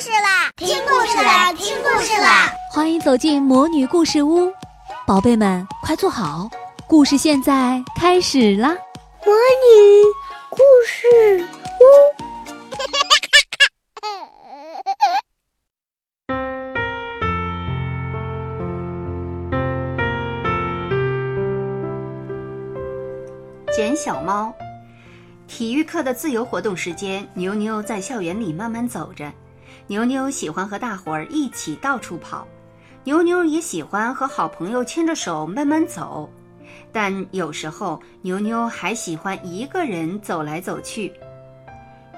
事啦！听故事啦！听故事啦！欢迎走进魔女故事屋，宝贝们快坐好，故事现在开始啦！魔女故事屋。捡小猫。体育课的自由活动时间，牛牛在校园里慢慢走着。牛牛喜欢和大伙儿一起到处跑，牛牛也喜欢和好朋友牵着手慢慢走。但有时候，牛牛还喜欢一个人走来走去。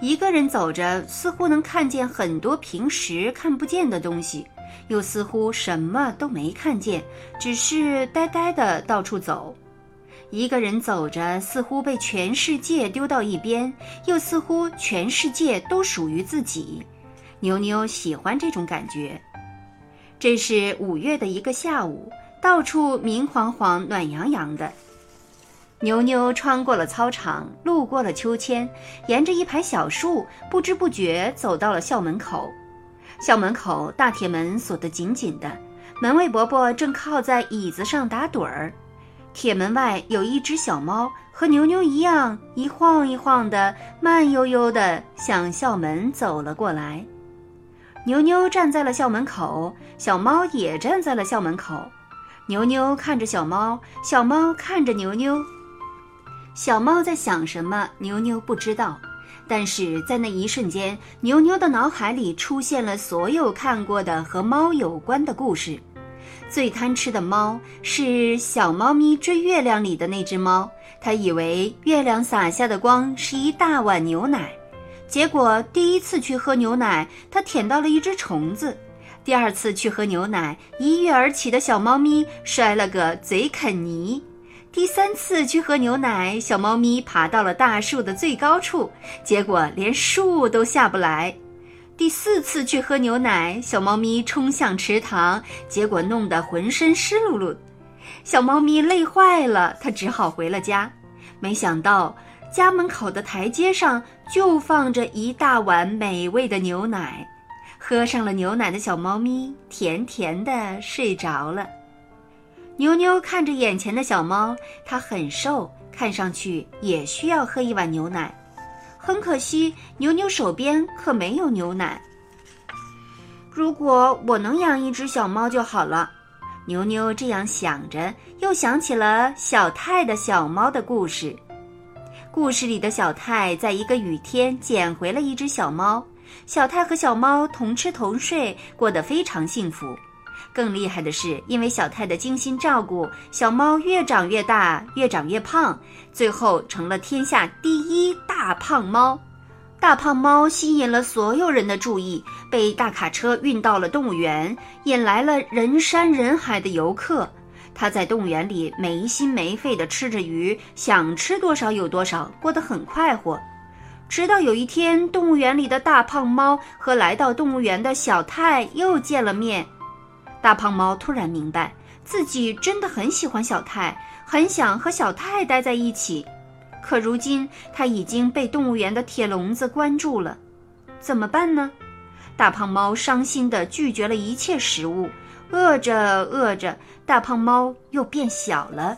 一个人走着，似乎能看见很多平时看不见的东西，又似乎什么都没看见，只是呆呆的到处走。一个人走着，似乎被全世界丢到一边，又似乎全世界都属于自己。牛牛喜欢这种感觉。这是五月的一个下午，到处明晃晃、暖洋洋的。牛牛穿过了操场，路过了秋千，沿着一排小树，不知不觉走到了校门口。校门口大铁门锁得紧紧的，门卫伯伯正靠在椅子上打盹儿。铁门外有一只小猫，和牛牛一样，一晃一晃的，慢悠悠的向校门走了过来。牛牛站在了校门口，小猫也站在了校门口。牛牛看着小猫，小猫看着牛牛。小猫在想什么？牛牛不知道。但是在那一瞬间，牛牛的脑海里出现了所有看过的和猫有关的故事。最贪吃的猫是小猫咪追月亮里的那只猫，它以为月亮洒下的光是一大碗牛奶，结果第一次去喝牛奶，它舔到了一只虫子；第二次去喝牛奶，一跃而起的小猫咪摔了个嘴啃泥；第三次去喝牛奶，小猫咪爬到了大树的最高处，结果连树都下不来。第四次去喝牛奶，小猫咪冲向池塘，结果弄得浑身湿漉漉。小猫咪累坏了，它只好回了家。没想到家门口的台阶上就放着一大碗美味的牛奶。喝上了牛奶的小猫咪甜甜的睡着了。牛牛看着眼前的小猫，它很瘦，看上去也需要喝一碗牛奶。很可惜，牛牛手边可没有牛奶。如果我能养一只小猫就好了，牛牛这样想着，又想起了小泰的小猫的故事。故事里的小泰在一个雨天捡回了一只小猫，小泰和小猫同吃同睡，过得非常幸福。更厉害的是，因为小泰的精心照顾，小猫越长越大，越长越胖，最后成了天下第一大胖猫。大胖猫吸引了所有人的注意，被大卡车运到了动物园，引来了人山人海的游客。它在动物园里没心没肺地吃着鱼，想吃多少有多少，过得很快活。直到有一天，动物园里的大胖猫和来到动物园的小泰又见了面。大胖猫突然明白，自己真的很喜欢小泰，很想和小泰待在一起。可如今，它已经被动物园的铁笼子关住了，怎么办呢？大胖猫伤心地拒绝了一切食物，饿着饿着，大胖猫又变小了。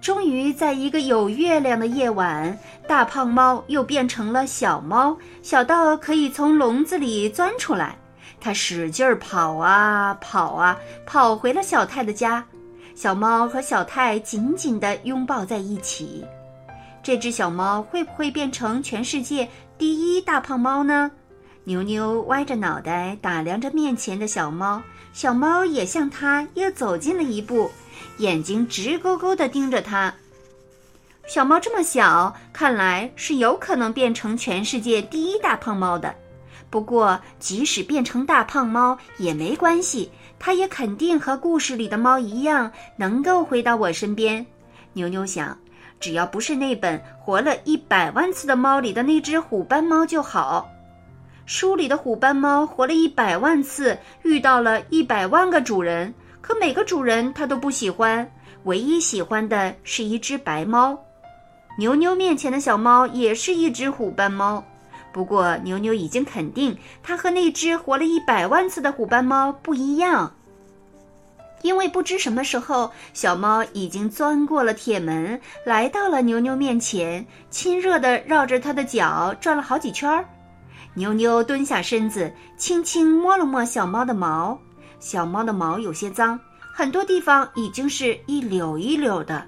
终于，在一个有月亮的夜晚，大胖猫又变成了小猫，小到可以从笼子里钻出来。它使劲儿跑啊跑啊，跑回了小泰的家。小猫和小泰紧紧地拥抱在一起。这只小猫会不会变成全世界第一大胖猫呢？牛牛歪着脑袋打量着面前的小猫，小猫也向它又走近了一步，眼睛直勾勾地盯着它。小猫这么小，看来是有可能变成全世界第一大胖猫的。不过，即使变成大胖猫也没关系，它也肯定和故事里的猫一样，能够回到我身边。牛牛想，只要不是那本活了一百万次的猫里的那只虎斑猫就好。书里的虎斑猫活了一百万次，遇到了一百万个主人，可每个主人它都不喜欢，唯一喜欢的是一只白猫。牛牛面前的小猫也是一只虎斑猫。不过牛牛已经肯定，它和那只活了一百万次的虎斑猫不一样。因为不知什么时候，小猫已经钻过了铁门，来到了牛牛面前，亲热地绕着它的脚转了好几圈儿。牛牛蹲下身子，轻轻摸了摸小猫的毛。小猫的毛有些脏，很多地方已经是一绺一绺的。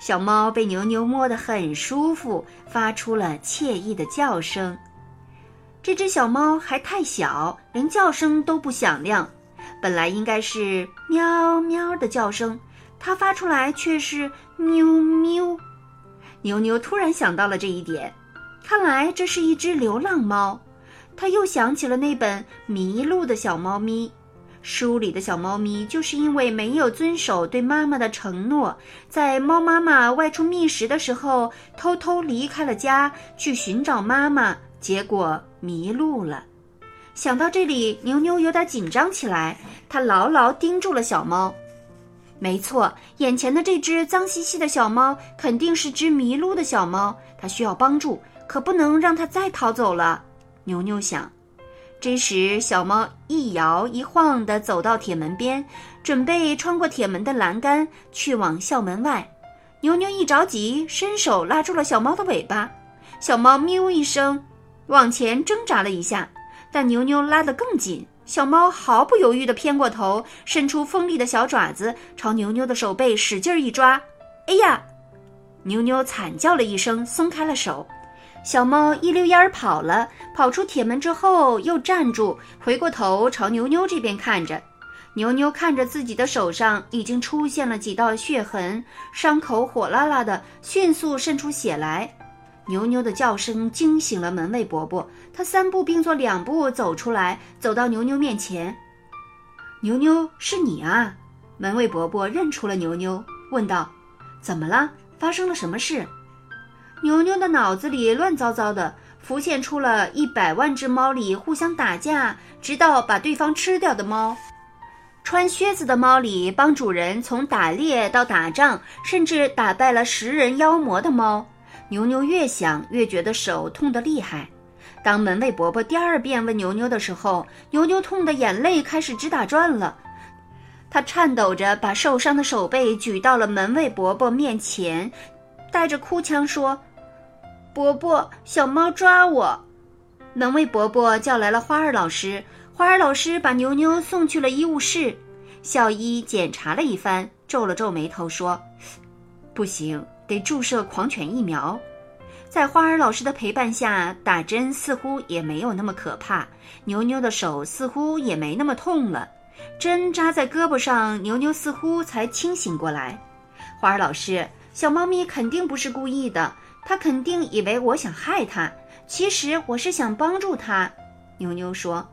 小猫被牛牛摸得很舒服，发出了惬意的叫声。这只小猫还太小，连叫声都不响亮。本来应该是喵喵的叫声，它发出来却是喵喵。牛牛突然想到了这一点，看来这是一只流浪猫。他又想起了那本《迷路的小猫咪》，书里的小猫咪就是因为没有遵守对妈妈的承诺，在猫妈妈外出觅食的时候，偷偷离开了家去寻找妈妈，结果迷路了。想到这里，牛牛有点紧张起来。他牢牢盯住了小猫。没错，眼前的这只脏兮兮的小猫肯定是只迷路的小猫，它需要帮助，可不能让它再逃走了。牛牛想。这时，小猫一摇一晃地走到铁门边，准备穿过铁门的栏杆去往校门外。牛牛一着急，伸手拉住了小猫的尾巴。小猫喵一声，往前挣扎了一下。但牛牛拉得更紧，小猫毫不犹豫地偏过头，伸出锋利的小爪子，朝牛牛的手背使劲一抓。哎呀！牛牛惨叫了一声，松开了手。小猫一溜烟儿跑了，跑出铁门之后又站住，回过头朝牛牛这边看着。牛牛看着自己的手上已经出现了几道血痕，伤口火辣辣的，迅速渗出血来。牛牛的叫声惊醒了门卫伯伯，他三步并作两步走出来，走到牛牛面前。牛牛，是你啊！门卫伯伯认出了牛牛，问道：“怎么了？发生了什么事？”牛牛的脑子里乱糟糟的，浮现出了一百万只猫里互相打架，直到把对方吃掉的猫；穿靴子的猫里帮主人从打猎到打仗，甚至打败了食人妖魔的猫。牛牛越想越觉得手痛得厉害。当门卫伯伯第二遍问牛牛的时候，牛牛痛得眼泪开始直打转了。他颤抖着把受伤的手背举到了门卫伯伯面前，带着哭腔说：“伯伯，小猫抓我。”门卫伯伯叫来了花儿老师，花儿老师把牛牛送去了医务室。校医检查了一番，皱了皱眉头说：“不行。”得注射狂犬疫苗，在花儿老师的陪伴下，打针似乎也没有那么可怕。牛牛的手似乎也没那么痛了，针扎在胳膊上，牛牛似乎才清醒过来。花儿老师，小猫咪肯定不是故意的，它肯定以为我想害它，其实我是想帮助它。牛牛说。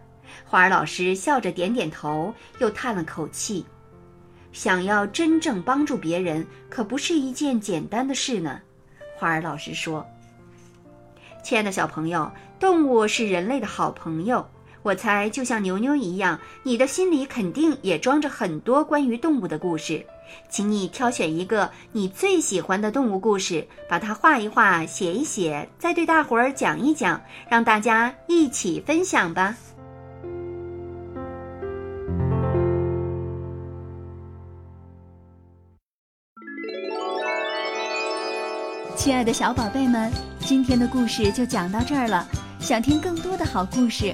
花儿老师笑着点点头，又叹了口气。想要真正帮助别人，可不是一件简单的事呢。花儿老师说：“亲爱的小朋友，动物是人类的好朋友。我猜，就像牛牛一样，你的心里肯定也装着很多关于动物的故事。请你挑选一个你最喜欢的动物故事，把它画一画，写一写，再对大伙儿讲一讲，让大家一起分享吧。”亲爱的小宝贝们，今天的故事就讲到这儿了。想听更多的好故事，